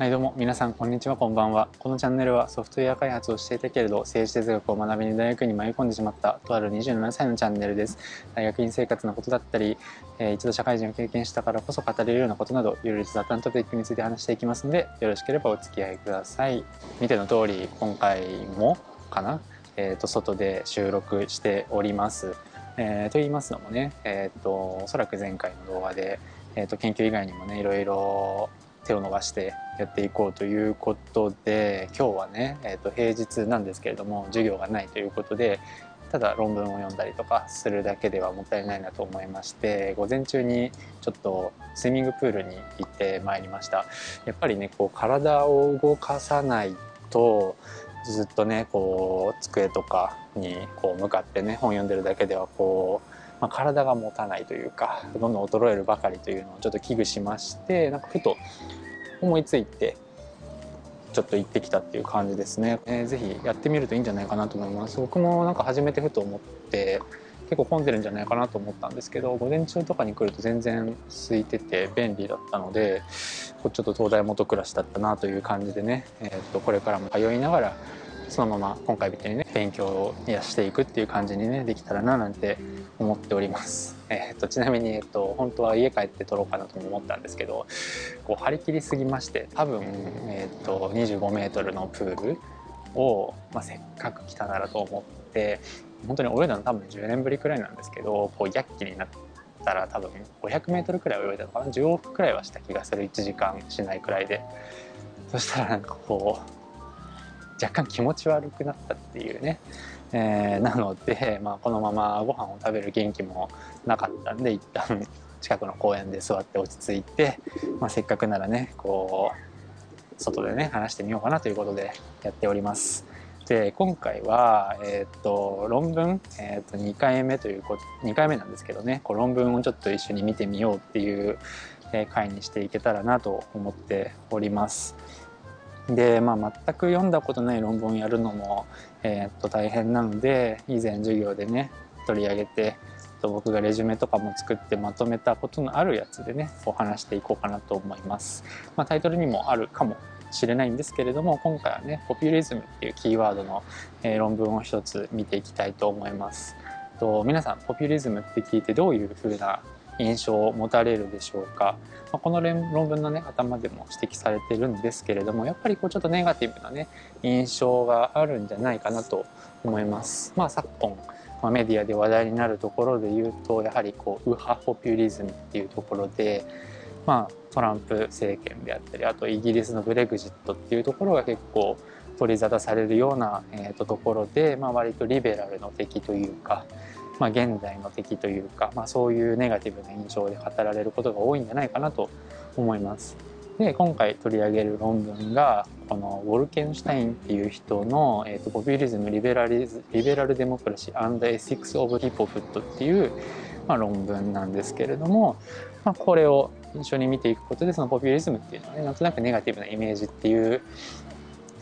はいどうも皆さんこんにちはこんばんは。このチャンネルはソフトウェア開発をしていたけれど政治哲学を学びに大学に迷い込んでしまったとある27歳のチャンネルです。大学院生活のことだったり、えー、一度社会人を経験したからこそ語れるようなことなどいろいろ雑談トピックについて話していきますのでよろしければお付き合いください。見ての通り今回もかなえーと、外で収録しております。えー、と言いますのもね、えーと、おそらく前回の動画で、えーと研究以外にもねいろいろ手を伸ばしてやっていこうということで今日はね、えー、と平日なんですけれども授業がないということでただ論文を読んだりとかするだけではもったいないなと思いまして午前中にちょっとスイミングプールに行ってまいりました。やっぱりねこう体を動かさないとずっとねこう机とかにこう向かってね本読んでるだけではこうまあ、体が持たないというかどんどん衰えるばかりというのをちょっと危惧しましてなんかふと思いついてちょっと行ってきたっていう感じですね、えー、ぜひやってみるといいんじゃないかなと思います。僕もなんか初めてふと思って結構混んでるんじゃないかなと思ったんですけど午前中とかに来ると全然空いてて便利だったのでちょっと東大元暮らしだったなという感じでね、えー、とこれからも通いながらそのまま今回みたいにね勉強をしていくっていう感じにねできたらななんて思っております。えーと、ちなみに、えーと、本当は家帰って撮ろうかなとも思ったんですけどこう張り切りすぎまして多分、えーと、25メートルのプールを、まあ、せっかく来たならと思って本当に泳いだの多分10年ぶりくらいなんですけどこう躍起になったら多分500メートルくらい泳いだのかな10往復くらいはした気がする1時間しないくらいでそしたらなんかこう若干気持ち悪くなったっていうね、えー、なので、まあ、このままご飯を食べる元気もなかったんで一旦近くの公園で座って落ち着いて、まあ、せっかくならねこう外でね話してみようかなということでやっております。で今回は、えー、っと論文、えー、っと2回目ということ2回目なんですけどねこう論文をちょっと一緒に見てみようっていう回にしていけたらなと思っております。で、まあ、全く読んだことない論文をやるのも、えー、っと大変なので以前授業でね取り上げて僕がレジュメとかも作ってまとめたことのあるやつでねお話していこうかなと思います、まあ、タイトルにもあるかもしれないんですけれども今回はねポピュリズムっていうキーワードの、え、論文を一つ見ていきたいと思います。と皆さんポピュリズムって聞いてどういうふうな印象を持たれるでしょうか、まあ、この論文のね頭でも指摘されてるんですけれどもやっぱりこうちょっとネガティブなね印象があるんじゃないかなと思います。まあ、昨今ま、メディアで話題になるところで言うとやはりこう右派ポピュリズムっていうところで、まあ、トランプ政権であったりあとイギリスのブレグジットっていうところが結構取り沙汰されるような、えー、とところで、まあ、割とリベラルの敵というか、まあ、現代の敵というか、まあ、そういうネガティブな印象で語られることが多いんじゃないかなと思います。で今回取り上げる論文がこのウォルケンシュタインっていう人の「えーと、 Populism リベラリズリベラル・デモクラシー・アンド・エシックス・オブ・ヒポフット」っていう、まあ、論文なんですけれども、まあ、これを一緒に見ていくことでそのポピュリズムっていうのはねなんとなくネガティブなイメージっていう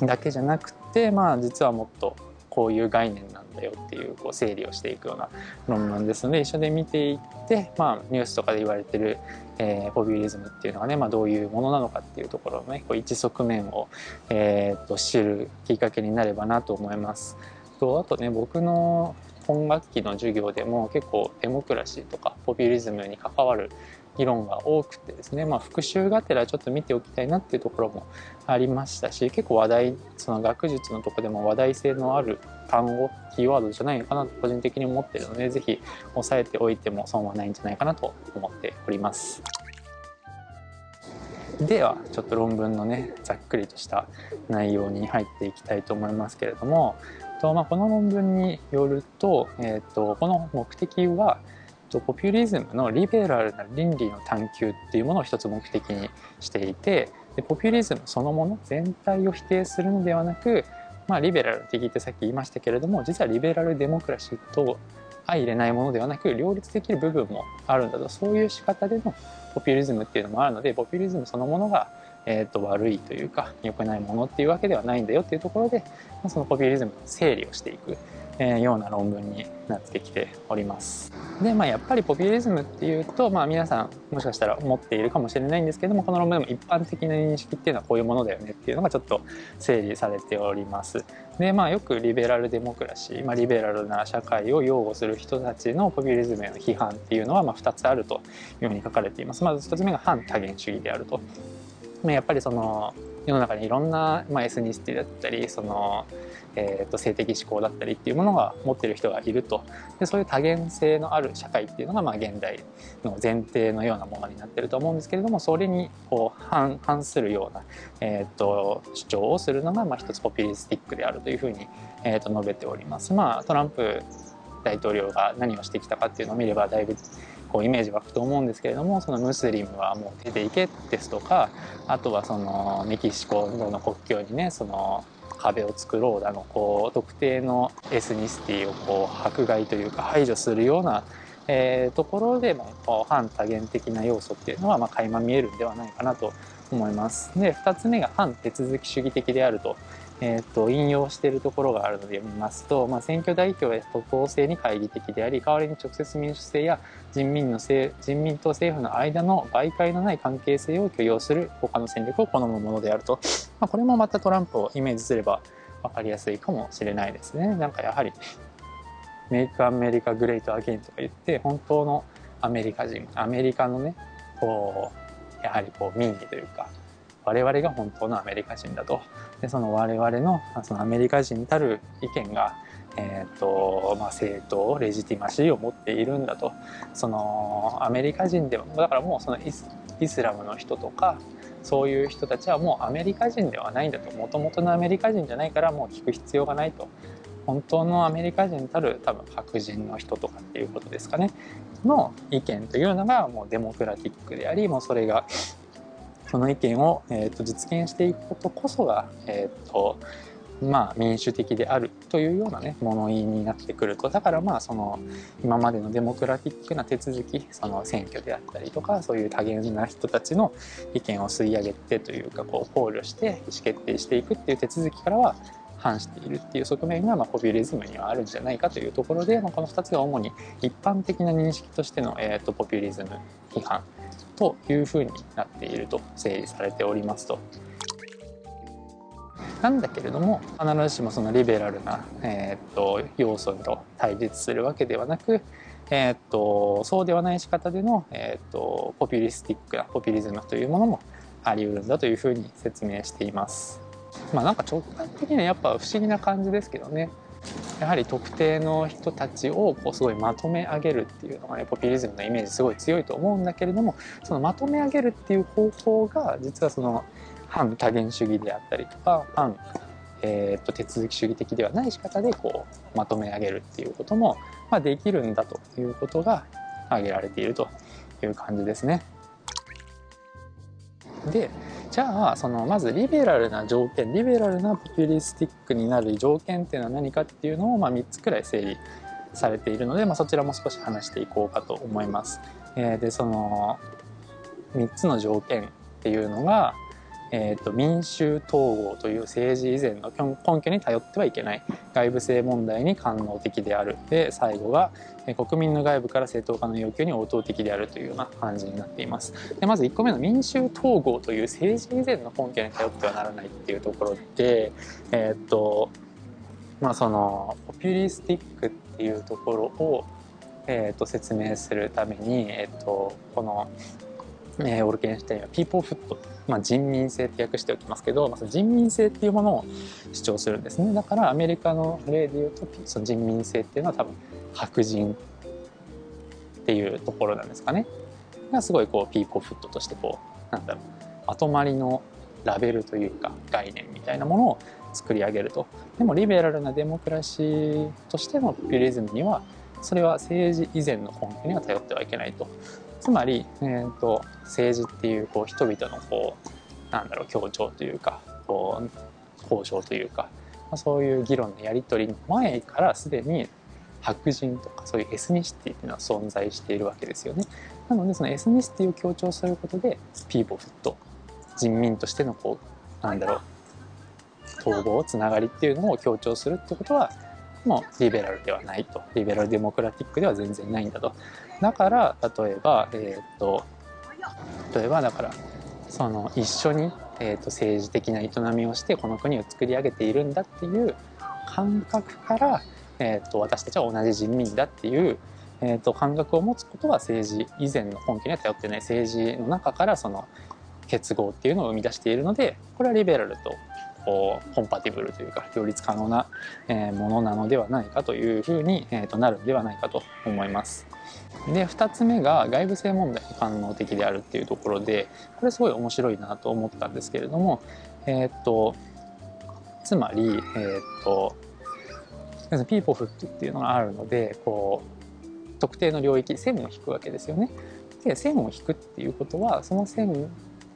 だけじゃなくてまあ実はもっとこういう概念なんだよっていうこう整理をしていくような論文ですので一緒で見ていって、まあ、ニュースとかで言われてる、えー、ポピュリズムっていうのがね、まあ、どういうものなのかっていうところのねこう一側面を、えー、と知るきっかけになればなと思います。とあとね僕の今学期の授業でも結構デモクラシーとかポピュリズムに関わる議論が多くてですね、まあ、復習がてらちょっと見ておきたいなっていうところもありましたし結構話題その学術のとこでも話題性のある単語キーワードじゃないのかなと個人的に思ってるので是非押さえておいても損はないんじゃないかなと思っております。ではちょっと論文のねざっくりとした内容に入っていきたいと思いますけれどもと、まあ、この論文によると,、えーとこの目的はポピュリズムのリベラルな倫理の探求っていうものを一つ目的にしていてでポピュリズムそのもの全体を否定するのではなく、まあ、リベラル的ってさっき言いましたけれども実はリベラルデモクラシーと相入れないものではなく両立できる部分もあるんだと。そういう仕方でのポピュリズムっていうのもあるのでポピュリズムそのものがえー、と悪いというか良くないものっていうわけではないんだよっていうところで、そのポピュリズムの整理をしていくえー、ような論文になってきております。で、まあ、やっぱりポピュリズムっていうと、まあ、皆さんもしかしたら思っているかもしれないんですけどもこの論文でも一般的な認識っていうのはこういうものだよねっていうのがちょっと整理されております。でまあよくリベラルデモクラシー、まあ、リベラルな社会を擁護する人たちのポピュリズムへの批判っていうのはまあ2つあるというふうに書かれています。まず1つ目が反多元主義であると。まあやっぱりその世の中にいろんな、まあ、エスニシティだったりそのえーと、性的思考だったりっていうものが持ってる人がいるとでそういう多元性のある社会っていうのが、まあ、現代の前提のようなものになってると思うんですけれどもそれにこう反反するような、えーと、主張をするのが、まあ、一つポピュリスティックであるというふうに、えーと、述べております。まあ、トランプ大統領が何をしてきたかっていうのを見ればだいぶこうイメージ湧くと思うんですけれどもそのムスリムはもう出ていけですとかあとはそのメキシコの国境にねその壁を作ろうだのこう特定のエスニシティをこう迫害というか排除するような、えー、ところでもこう反多元的な要素っていうのはまあ垣間見えるんではないかなと思います。で2つ目が反手続き主義的であるとえーと、引用しているところがあるので読みますと、まあ、選挙代表や都党制に懐疑的であり代わりに直接民主制や人民のせ人民と政府の間の媒介のない関係性を許容する他の戦略を好むものであると、まあ、これもまたトランプをイメージすれば分かりやすいかもしれないですね。なんかやはりメイクアメリカグレートアゲインとか言って本当のアメリカ人アメリカのねこうやはりこう民意というか我々が本当のアメリカ人だと。でその我々のそのアメリカ人たる意見が、えーとまあ、正当レジティマシーを持っているんだと。そのアメリカ人ではだからもうそのイスラムの人とかそういう人たちはもうアメリカ人ではないんだと。もともとのアメリカ人じゃないからもう聞く必要がないと。本当のアメリカ人たる多分白人の人とかっていうことですかね。の意見というのがもうデモクラティックでありもうそれがその意見を、えーと、実現していくことこそが、えーとまあ、民主的であるというようなね物言いになってくるとだからまあその今までのデモクラティックな手続きその選挙であったりとかそういう多元な人たちの意見を吸い上げてというかこう考慮して意思決定していくっていう手続きからは反しているっていう側面が、まあ、ポピュリズムにはあるんじゃないかというところで、まあ、この2つが主に一般的な認識としての、えーとポピュリズム批判というふうになっていると整理されておりますと。なんだけれども必ずしもそのリベラルな、えー、っと要素と対立するわけではなく、えー、っとそうではない仕方での、えー、っとポピュリスティックなポピュリズムというものもあり得るんだというふうに説明しています。まあなんか直感的にはやっぱ不思議な感じですけどね。やはり特定の人たちをこうすごいまとめ上げるっていうのがねポピュリズムのイメージすごい強いと思うんだけれどもそのまとめ上げるっていう方法が実はその反多元主義であったりとか反、えー、と手続き主義的ではない仕方でこうまとめ上げるっていうことも、まあ、できるんだということが挙げられているという感じですね。でじゃあそのまずリベラルな条件リベラルなポピュリスティックになる条件っていうのは何かっていうのを、まあ、3つくらい整理されているので、まあ、そちらも少し話していこうかと思います。えー、でその3つの条件っていうのが、えーと、民衆統合という政治以前の根拠に頼ってはいけない外部性問題に官能的である。で最後が国民の外部から正当化の要求に応答的であるというような感じになっています。でまず1個目の民衆統合という政治以前の根拠に頼ってはならないっていうところでえっ、ー、とまあそのポピュリスティックっていうところをえー、と説明するために、えー、とこのえー、オルケンシュタインはピーポーフット、まあ、人民性って訳しておきますけど、まあ、その人民性っていうものを主張するんですね。だからアメリカの例で言うとその人民性っていうのは多分白人っていうところなんですかね。がすごいこうピーポーフットとしてこうなんだろうまとまりのラベルというか概念みたいなものを作り上げると。でもリベラルなデモクラシーとしてのピュリズムにはそれは政治以前の根拠には頼ってはいけないと。つまり、えーと、政治っていうこう人々のこうなんだろう協調というかこう交渉というか、まあ、そういう議論のやり取りの前からすでに白人とかそういうエスニシティっていうのは存在しているわけですよね。なのでそのエスニシティを強調することでピーポーフット人民としてのこうなんだろう統合つながりっていうのを強調するってことはもリベラルではないと。リベラルデモクラティックでは全然ないんだと。だから例えばえっ、と例えばだからその一緒に、えーと、政治的な営みをしてこの国を作り上げているんだっていう感覚から、えーと、私たちは同じ人民だっていう、えーと、感覚を持つことは政治以前の根拠には頼ってない。政治の中からその結合っていうのを生み出しているのでこれはリベラルとこうコンパティブルというか両立可能なものなのではないかというふうに、えー、となるんではないかと思います。で2つ目が外部性問題に反応的であるっていうところでこれすごい面白いなと思ったんですけれどもえっ、とつまりえっ、とピーポフっていうのがあるのでこう特定の領域線を引くわけですよね。で線を引くっていうことはその線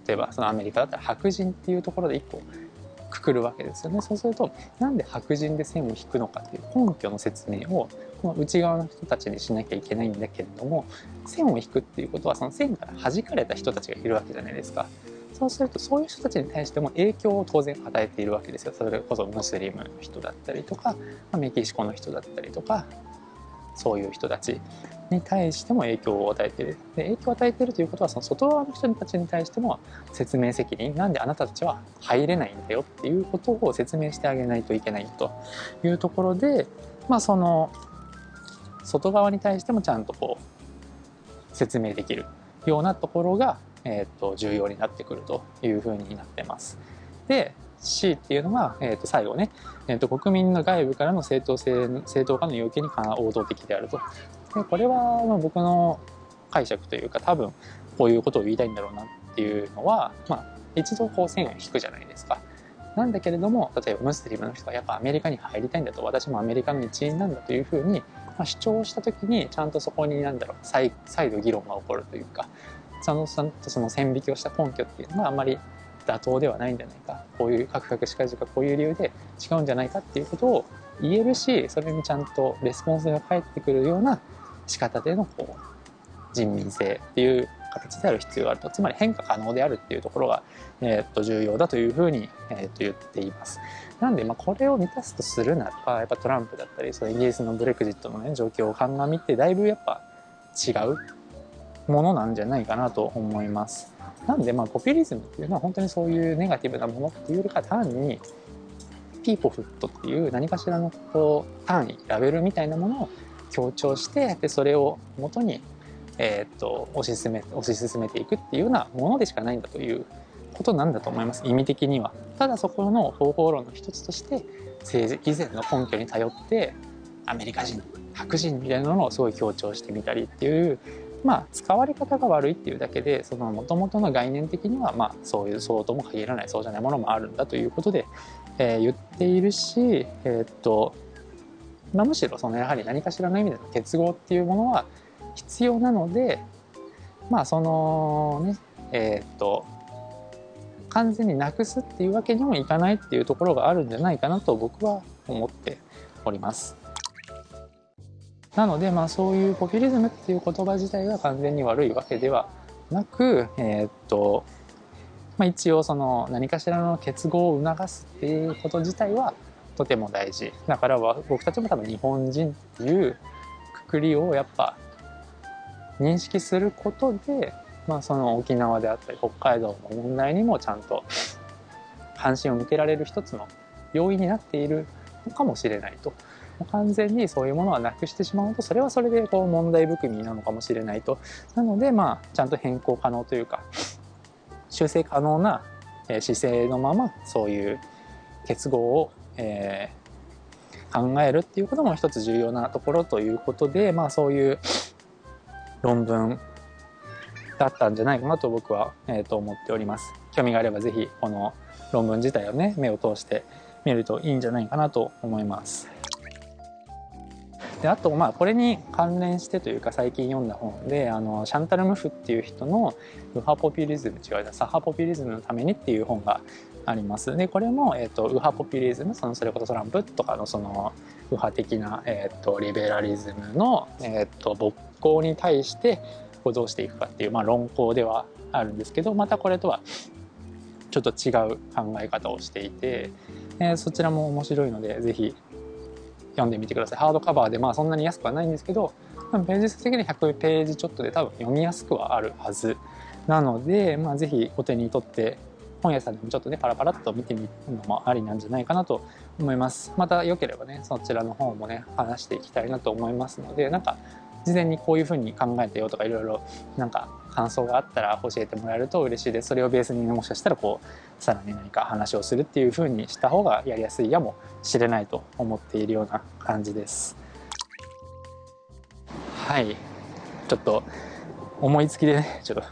例えばそのアメリカだったら白人っていうところで1個くくるわけですよねそうするとなんで白人で線を引くのかっていう根拠の説明をこの内側の人たちにしなきゃいけないんだけれども線を引くっていうことはその線から弾かれた人たちがいるわけじゃないですか。そうするとそういう人たちに対しても影響を当然与えているわけですよそれこそムスリムの人だったりとかメキシコの人だったりとかそういう人たちに対しても影響を与えているで影響を与えているということはその外側の人たちに対しても説明責任なんであなたたちは入れないんだよっていうことを説明してあげないといけないというところでまあその外側に対してもちゃんとこう説明できるようなところが、えー、と重要になってくるというふうになってます。で C っていうのが、えー、と最後ね、えー、と国民の外部からの正当性正当化の要求に応答的であると。でこれはまあ僕の解釈というか多分こういうことを言いたいんだろうなっていうのは、まあ、一度こう線を引くじゃないですか。なんだけれども例えばムスリムの人はやっぱアメリカに入りたいんだと私もアメリカの一員なんだというふうに、まあ、主張した時にちゃんとそこに何だろう再再度議論が起こるというかそのその線引きをした根拠っていうのがあんまり妥当ではないんじゃないかこういうカクカクしかじかこういう理由で違うんじゃないかっていうことを言えるしそれにちゃんとレスポンスが返ってくるような仕方でのこう人民性っていう形である必要があるとつまり変化可能であるっていうところが、えー、と重要だというふうに、えー、と言っています。なんで、まあ、これを満たすとするならばやっぱトランプだったりそのイギリスのブレクジットの、ね、状況を鑑みてだいぶやっぱ違うものなんじゃないかなと思います。なんでまあポピュリズムっていうのは本当にそういうネガティブなものっていうよりか単にピーポフットっていう何かしらのこう単位ラベルみたいなものを強調してでそれをもとに、えー、っと推し進め推し進めていくっていうようなものでしかないんだということなんだと思います意味的には。ただそこの方法論の一つとして政治以前の根拠に頼ってアメリカ人白人みたいなものをすごい強調してみたりっていうまあ使われ方が悪いっていうだけでその元々の概念的にはまあそういうそうとも限らないそうじゃないものもあるんだということで、えー、言っているし、えー、っとまあ、むしろそのやはり何かしらの意味での結合っていうものは必要なのでまあそのねえー、っと完全になくすっていうわけにもいかないっていうところがあるんじゃないかなと僕は思っております。なので、まあ、そういうポピュリズムっていう言葉自体が完全に悪いわけではなく、えー、っとまあ、一応その何かしらの結合を促すっていうこと自体はとても大事。だから僕たちも多分日本人っていうくくりをやっぱ認識することで、まあ、その沖縄であったり北海道の問題にもちゃんと関心を向けられる一つの要因になっているのかもしれないと。完全にそういうものはなくしてしまうとそれはそれでこう問題含みなのかもしれないとなのでまあちゃんと変更可能というか修正可能な姿勢のままそういう結合を、えー、考えるっていうことも一つ重要なところということでまあそういう論文だったんじゃないかなと僕は、えー、と思っております。興味があれば是非この論文自体をね目を通してみるといいんじゃないかなと思います。であとまあこれに関連してというか最近読んだ本であのシャンタル・ムフっていう人の「右派ポピュリズム」違う左派ポピュリズムのためにっていう本があります。でこれも、えーと、右派ポピュリズムそのそれこそトランプとかのその右派的な、えーと、リベラリズムの、えーと、勃興に対してどうしていくかっていう、まあ、論考ではあるんですけどまたこれとはちょっと違う考え方をしていて、えー、そちらも面白いので是非読んでみてください。ハードカバーでまあそんなに安くはないんですけどページ数的に100ページちょっとで多分読みやすくはあるはずなので、まあ、ぜひお手に取って本屋さんでもちょっとねパラパラっと見てみるのもありなんじゃないかなと思います。また良ければねそちらの本もね話していきたいなと思いますのでなんか事前にこういうふうに考えてよとかいろいろなんか感想があったら教えてもらえると嬉しいです。それをベースにもしかしたらこうさらに何か話をするっていうふうにした方がやりやすいやもしれないと思っているような感じです。はい。ちょっと思いつきでねちょっと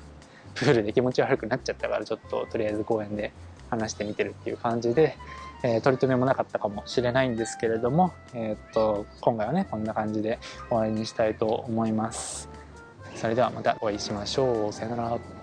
プールで気持ち悪くなっちゃったからちょっととりあえず公園で話してみてるっていう感じで、えー、取り留めもなかったかもしれないんですけれども、えー、っと今回はねこんな感じで終わりにしたいと思います。それではまたお会いしましょう。さよなら。